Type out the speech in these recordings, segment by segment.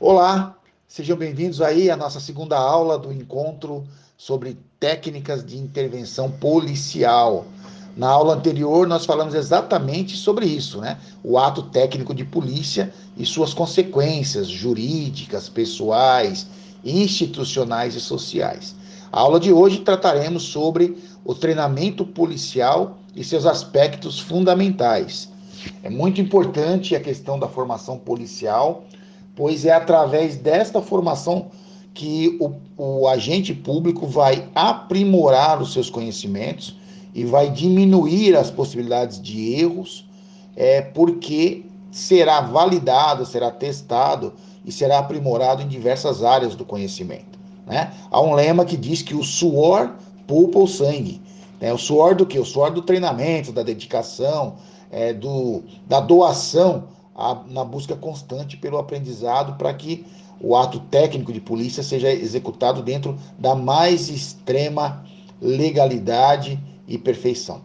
Olá, sejam bem-vindos aí à nossa segunda aula do encontro sobre técnicas de intervenção policial. Na aula anterior nós falamos exatamente sobre isso, né? O ato técnico de polícia e suas consequências jurídicas, pessoais, institucionais e sociais. A aula de hoje trataremos sobre o treinamento policial e seus aspectos fundamentais. É muito importante a questão da formação policial pois é através desta formação que o, o agente público vai aprimorar os seus conhecimentos e vai diminuir as possibilidades de erros, é, porque será validado, será testado e será aprimorado em diversas áreas do conhecimento. Né? Há um lema que diz que o suor poupa o sangue. Né? O suor do que? O suor do treinamento, da dedicação, é, do, da doação a, na busca constante pelo aprendizado para que o ato técnico de polícia seja executado dentro da mais extrema legalidade e perfeição.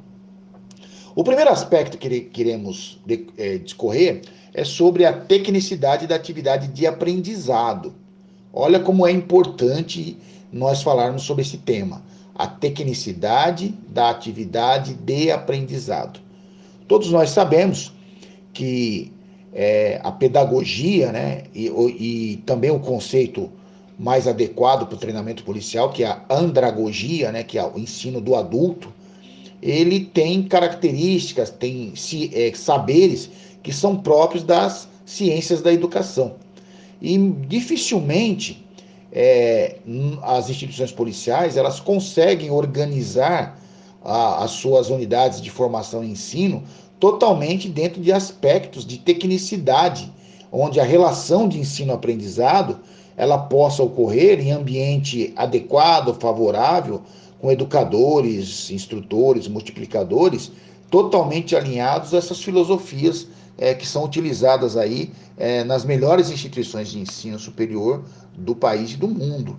O primeiro aspecto que queremos é, discorrer é sobre a tecnicidade da atividade de aprendizado. Olha como é importante nós falarmos sobre esse tema, a tecnicidade da atividade de aprendizado. Todos nós sabemos que é, a pedagogia, né, e, e, também o conceito mais adequado para o treinamento policial, que é a andragogia, né, que é o ensino do adulto, ele tem características, tem é, saberes que são próprios das ciências da educação. E dificilmente é, as instituições policiais elas conseguem organizar a, as suas unidades de formação e ensino totalmente dentro de aspectos de tecnicidade, onde a relação de ensino-aprendizado ela possa ocorrer em ambiente adequado, favorável, com educadores, instrutores, multiplicadores, totalmente alinhados a essas filosofias é, que são utilizadas aí é, nas melhores instituições de ensino superior do país e do mundo.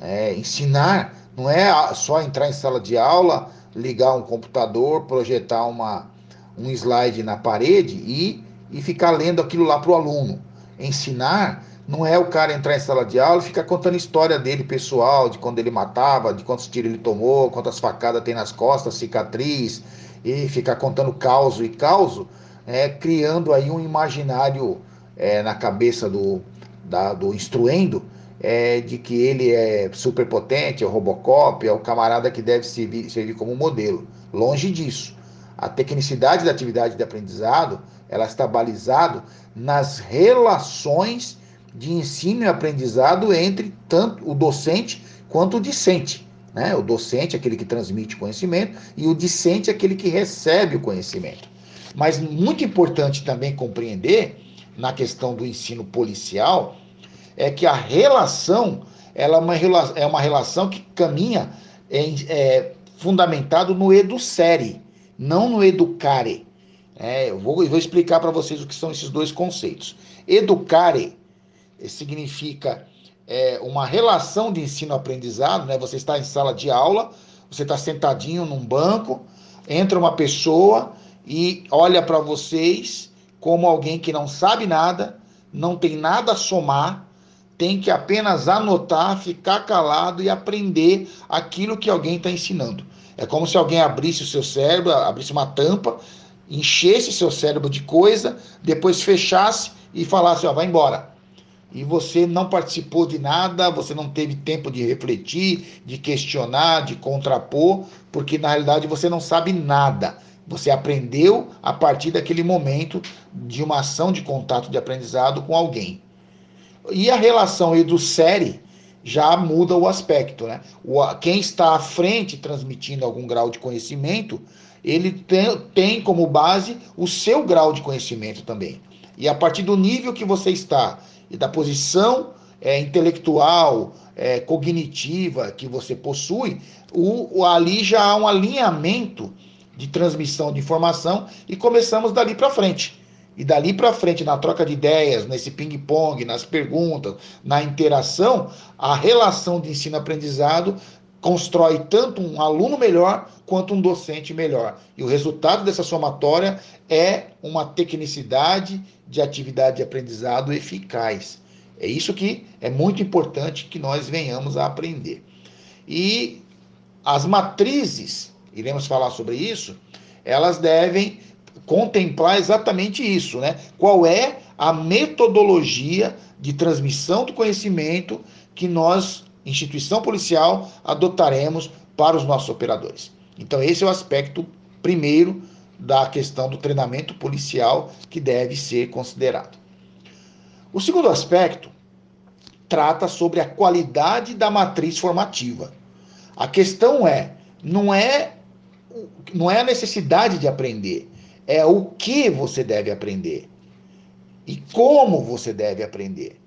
É, ensinar não é só entrar em sala de aula, ligar um computador, projetar uma, um slide na parede e, e ficar lendo aquilo lá para o aluno. Ensinar não é o cara entrar em sala de aula e ficar contando história dele pessoal, de quando ele matava, de quantos tiros ele tomou, quantas facadas tem nas costas, cicatriz, e ficar contando caos e caos, é, criando aí um imaginário é, na cabeça do, da, do instruendo é, de que ele é superpotente, é o Robocop, é o camarada que deve servir, servir como modelo. Longe disso. A tecnicidade da atividade de aprendizado, ela está balizado nas relações de ensino e aprendizado entre tanto o docente quanto o discente. Né? O docente é aquele que transmite conhecimento e o discente é aquele que recebe o conhecimento. Mas muito importante também compreender na questão do ensino policial é que a relação ela é uma, é uma relação que caminha em, é, fundamentado no educere não no educare. É, eu, vou, eu vou explicar para vocês o que são esses dois conceitos. Educare significa é, uma relação de ensino-aprendizado, né? Você está em sala de aula, você está sentadinho num banco, entra uma pessoa e olha para vocês como alguém que não sabe nada, não tem nada a somar, tem que apenas anotar, ficar calado e aprender aquilo que alguém está ensinando. É como se alguém abrisse o seu cérebro, abrisse uma tampa, enchesse seu cérebro de coisa, depois fechasse e falasse: ó, vai embora. E você não participou de nada, você não teve tempo de refletir, de questionar, de contrapor, porque na realidade você não sabe nada. Você aprendeu a partir daquele momento de uma ação de contato de aprendizado com alguém. E a relação edu-série já muda o aspecto, né? O, quem está à frente transmitindo algum grau de conhecimento, ele tem, tem como base o seu grau de conhecimento também. E a partir do nível que você está e da posição é, intelectual, é, cognitiva que você possui, o, o, ali já há um alinhamento de transmissão de informação e começamos dali para frente. E dali para frente, na troca de ideias, nesse ping-pong, nas perguntas, na interação, a relação de ensino-aprendizado constrói tanto um aluno melhor quanto um docente melhor. E o resultado dessa somatória é uma tecnicidade de atividade de aprendizado eficaz. É isso que é muito importante que nós venhamos a aprender. E as matrizes, iremos falar sobre isso, elas devem contemplar exatamente isso, né? Qual é a metodologia de transmissão do conhecimento que nós, instituição policial, adotaremos para os nossos operadores. Então, esse é o aspecto primeiro da questão do treinamento policial que deve ser considerado. O segundo aspecto trata sobre a qualidade da matriz formativa. A questão é, não é não é a necessidade de aprender, é o que você deve aprender e como você deve aprender.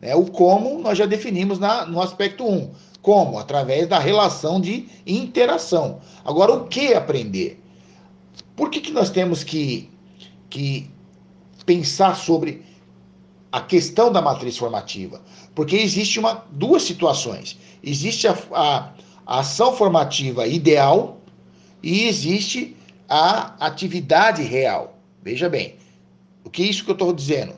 É, o como nós já definimos na, no aspecto 1. Como? Através da relação de interação. Agora, o que aprender? Por que, que nós temos que, que pensar sobre a questão da matriz formativa? Porque existe uma, duas situações. Existe a, a, a ação formativa ideal e existe a atividade real. Veja bem, o que é isso que eu estou dizendo?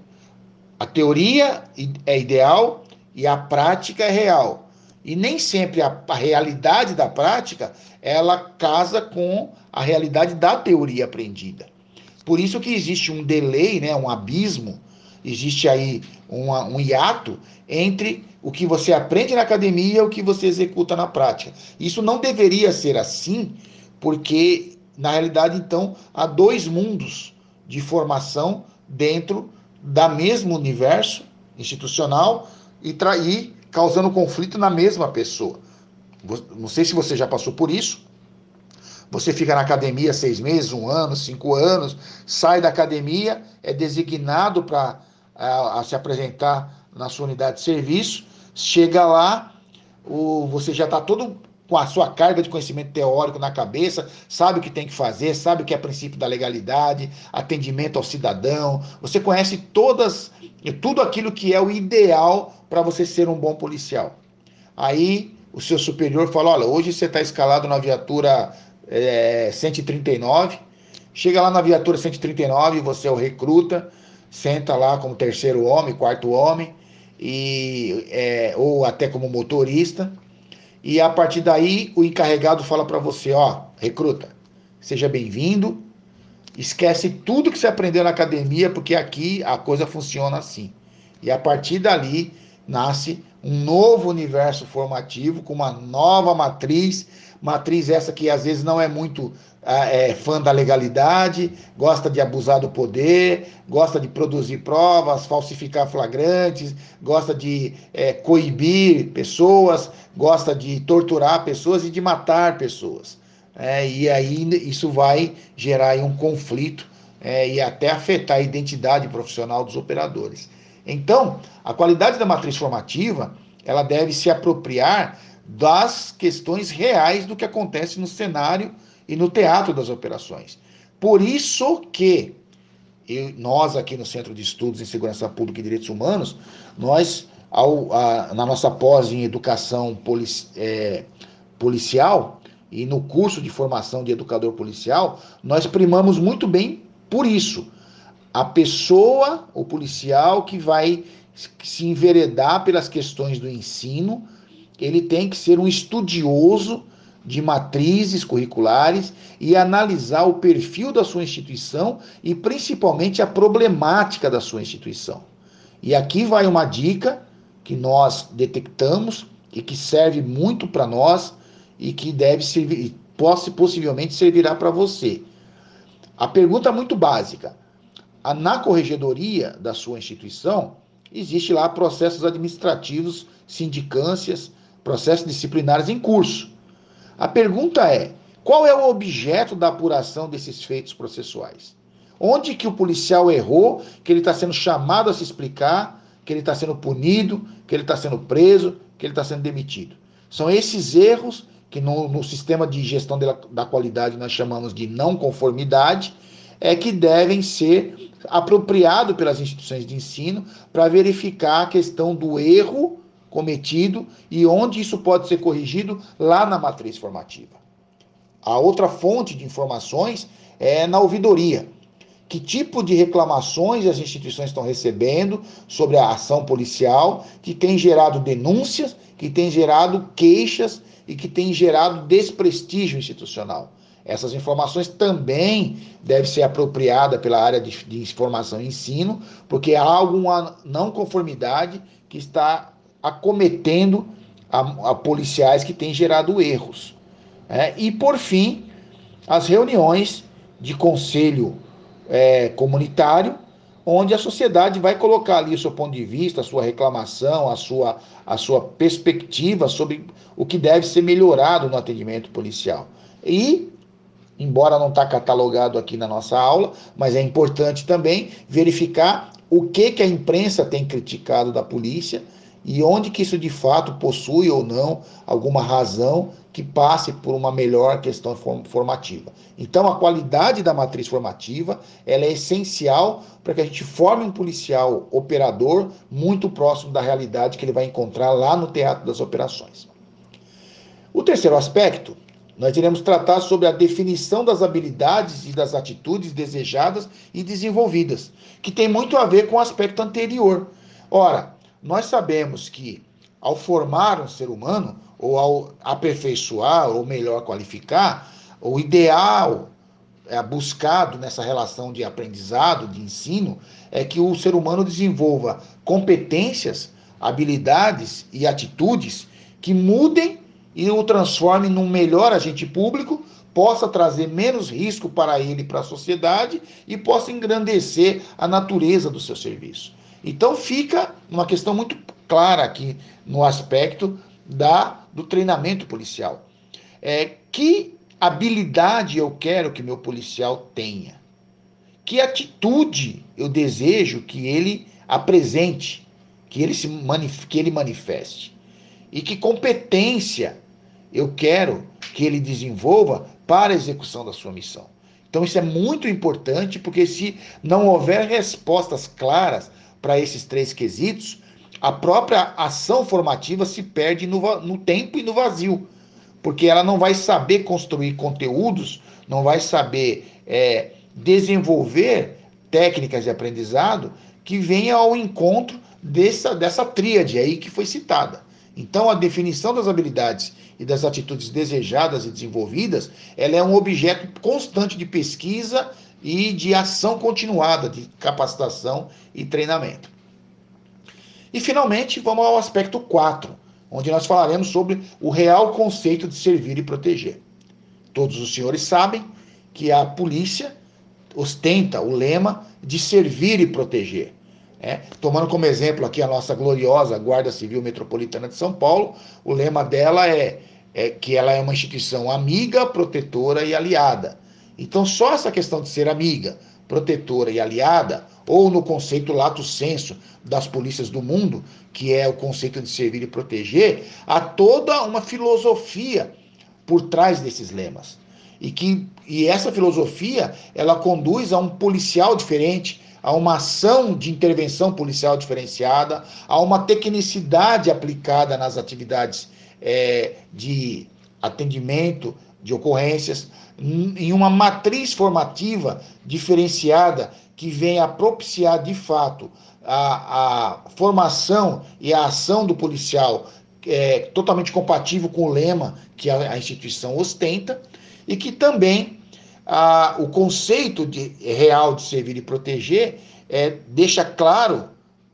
A teoria é ideal e a prática é real. E nem sempre a, a, realidade da prática ela casa com a realidade da teoria aprendida. Por isso que existe um delay, né, um abismo, existe aí uma, um hiato entre o que você aprende na academia e o que você executa na prática. Isso não deveria ser assim, porque na realidade então há dois mundos de formação dentro da mesmo universo institucional e, trair causando conflito na mesma pessoa. Não sei se você já passou por isso. Você fica na academia seis meses, um ano, cinco anos, sai da academia, é designado para se apresentar na sua unidade de serviço, chega lá, o, você já está todo com a sua carga de conhecimento teórico na cabeça, sabe o que tem que fazer, sabe o que é princípio da legalidade, atendimento ao cidadão, você conhece todas, tudo aquilo que é o ideal para você ser um bom policial. Aí o seu superior fala: olha, hoje você está escalado na viatura é, 139, chega lá na viatura 139, você é o recruta, senta lá como terceiro homem, quarto homem, e, é, ou até como motorista e a partir daí o encarregado fala para você, ó, recruta, seja bem-vindo. Esquece tudo que você aprendeu na academia, porque aqui a coisa funciona assim. E a partir dali nasce um novo universo formativo com uma nova matriz, matriz essa que às vezes não é muito ah, é, fã da legalidade, gosta de abusar do poder, gosta de produzir provas, falsificar flagrantes, gosta de é, coibir pessoas, gosta de torturar pessoas e de matar pessoas. É, e aí isso vai gerar um conflito é, e até afetar a identidade profissional dos operadores. Então, a qualidade da matriz formativa ela deve se apropriar das questões reais do que acontece no cenário e no teatro das operações. Por isso que eu, nós aqui no Centro de Estudos em Segurança Pública e Direitos Humanos, nós, ao, a, na nossa pós em Educação é, Policial e no curso de formação de educador policial, nós primamos muito bem por isso. A pessoa, o policial que vai se enveredar pelas questões do ensino, ele tem que ser um estudioso de matrizes curriculares e analisar o perfil da sua instituição e principalmente a problemática da sua instituição. E aqui vai uma dica que nós detectamos e que serve muito para nós e que deve servir, possivelmente servirá para você. A pergunta é muito básica. Na corregedoria da sua instituição, existe lá processos administrativos, sindicâncias, processos disciplinares em curso. A pergunta é: qual é o objeto da apuração desses feitos processuais? Onde que o policial errou, que ele está sendo chamado a se explicar, que ele está sendo punido, que ele está sendo preso, que ele está sendo demitido? São esses erros que no, no sistema de gestão de, da qualidade nós chamamos de não conformidade, é que devem ser apropriados pelas instituições de ensino para verificar a questão do erro cometido e onde isso pode ser corrigido lá na matriz formativa. A outra fonte de informações é na ouvidoria, que tipo de reclamações as instituições estão recebendo sobre a ação policial, que tem gerado denúncias, que tem gerado queixas e que tem gerado desprestígio institucional. Essas informações também devem ser apropriadas pela área de, de informação e ensino, porque há alguma não conformidade que está acometendo a, a policiais que têm gerado erros. É, e, por fim, as reuniões de conselho é, comunitário, onde a sociedade vai colocar ali o seu ponto de vista, a sua reclamação, a sua, a sua perspectiva sobre o que deve ser melhorado no atendimento policial. E, embora não está catalogado aqui na nossa aula, mas é importante também verificar o que, que a imprensa tem criticado da polícia e onde que isso de fato possui ou não alguma razão que passe por uma melhor questão formativa. Então, a qualidade da matriz formativa ela é essencial para que a gente forme um policial operador muito próximo da realidade que ele vai encontrar lá no teatro das operações. O terceiro aspecto, nós iremos tratar sobre a definição das habilidades e das atitudes desejadas e desenvolvidas, que tem muito a ver com o aspecto anterior. Ora, nós sabemos que ao formar um ser humano, ou ao aperfeiçoar, ou melhor qualificar, o ideal é buscado nessa relação de aprendizado, de ensino, é que o ser humano desenvolva competências, habilidades e atitudes que mudem e o transformem num melhor agente público, possa trazer menos risco para ele e para a sociedade e possa engrandecer a natureza do seu serviço. Então fica uma questão muito clara aqui no aspecto da do treinamento policial. É, que habilidade eu quero que meu policial tenha? Que atitude eu desejo que ele apresente, que ele se que ele manifeste? E que competência eu quero que ele desenvolva para a execução da sua missão? Então isso é muito importante, porque se não houver respostas claras para esses três quesitos, a própria ação formativa se perde no, no tempo e no vazio, porque ela não vai saber construir conteúdos, não vai saber é, desenvolver técnicas de aprendizado que venham ao encontro dessa, dessa tríade aí que foi citada. Então, a definição das habilidades e das atitudes desejadas e desenvolvidas, ela é um objeto constante de pesquisa e de ação continuada de capacitação e treinamento. E finalmente, vamos ao aspecto 4, onde nós falaremos sobre o real conceito de servir e proteger. Todos os senhores sabem que a polícia ostenta o lema de servir e proteger. É, tomando como exemplo aqui a nossa gloriosa Guarda Civil Metropolitana de São Paulo, o lema dela é, é que ela é uma instituição amiga, protetora e aliada. Então, só essa questão de ser amiga, protetora e aliada, ou no conceito lato senso das polícias do mundo, que é o conceito de servir e proteger, há toda uma filosofia por trás desses lemas. E que e essa filosofia, ela conduz a um policial diferente, a uma ação de intervenção policial diferenciada, a uma tecnicidade aplicada nas atividades é, de atendimento de ocorrências, em uma matriz formativa diferenciada que venha propiciar de fato a, a formação e a ação do policial é, totalmente compatível com o lema que a, a instituição ostenta e que também a, o conceito de, real de servir e proteger é, deixa claro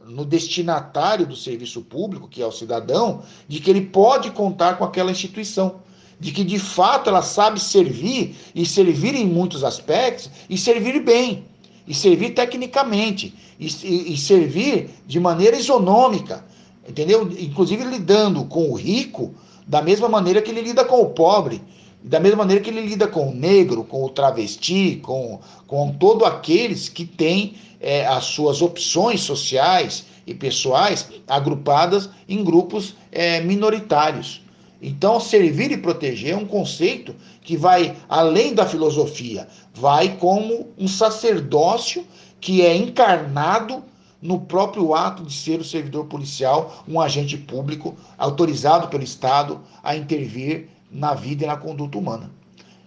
no destinatário do serviço público, que é o cidadão, de que ele pode contar com aquela instituição de que de fato ela sabe servir e servir em muitos aspectos e servir bem, e servir tecnicamente, e, e, e servir de maneira isonômica, entendeu? Inclusive lidando com o rico da mesma maneira que ele lida com o pobre, da mesma maneira que ele lida com o negro, com o travesti, com, com todos aqueles que têm é, as suas opções sociais e pessoais agrupadas em grupos é, minoritários. Então, servir e proteger é um conceito que vai além da filosofia, vai como um sacerdócio que é encarnado no próprio ato de ser o servidor policial, um agente público autorizado pelo Estado a intervir na vida e na conduta humana.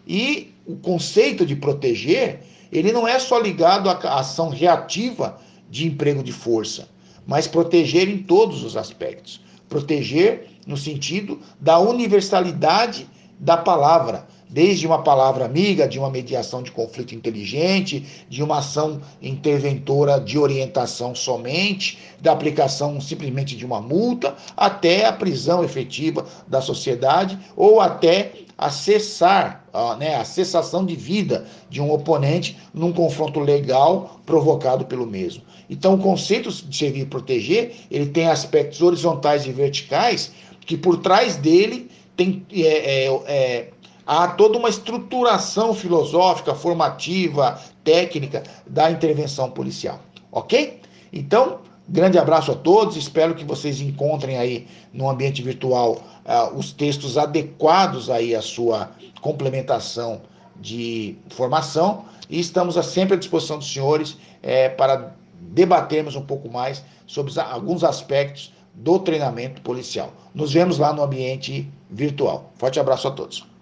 E o conceito de proteger, ele não é só ligado à ação reativa de emprego de força, mas proteger em todos os aspectos. Proteger no sentido da universalidade da palavra, desde uma palavra amiga, de uma mediação de conflito inteligente, de uma ação interventora de orientação somente, da aplicação simplesmente de uma multa, até a prisão efetiva da sociedade ou até a cessar, né, a cessação de vida de um oponente num confronto legal provocado pelo mesmo. Então, o conceito de servir e proteger, ele tem aspectos horizontais e verticais que por trás dele tem é, é, é há toda uma estruturação filosófica, formativa, técnica da intervenção policial, ok? Então, grande abraço a todos, espero que vocês encontrem aí no ambiente virtual uh, os textos adequados aí à sua complementação de formação e estamos sempre à disposição dos senhores é, para debatermos um pouco mais sobre alguns aspectos do treinamento policial. Nos vemos lá no ambiente virtual. Forte abraço a todos.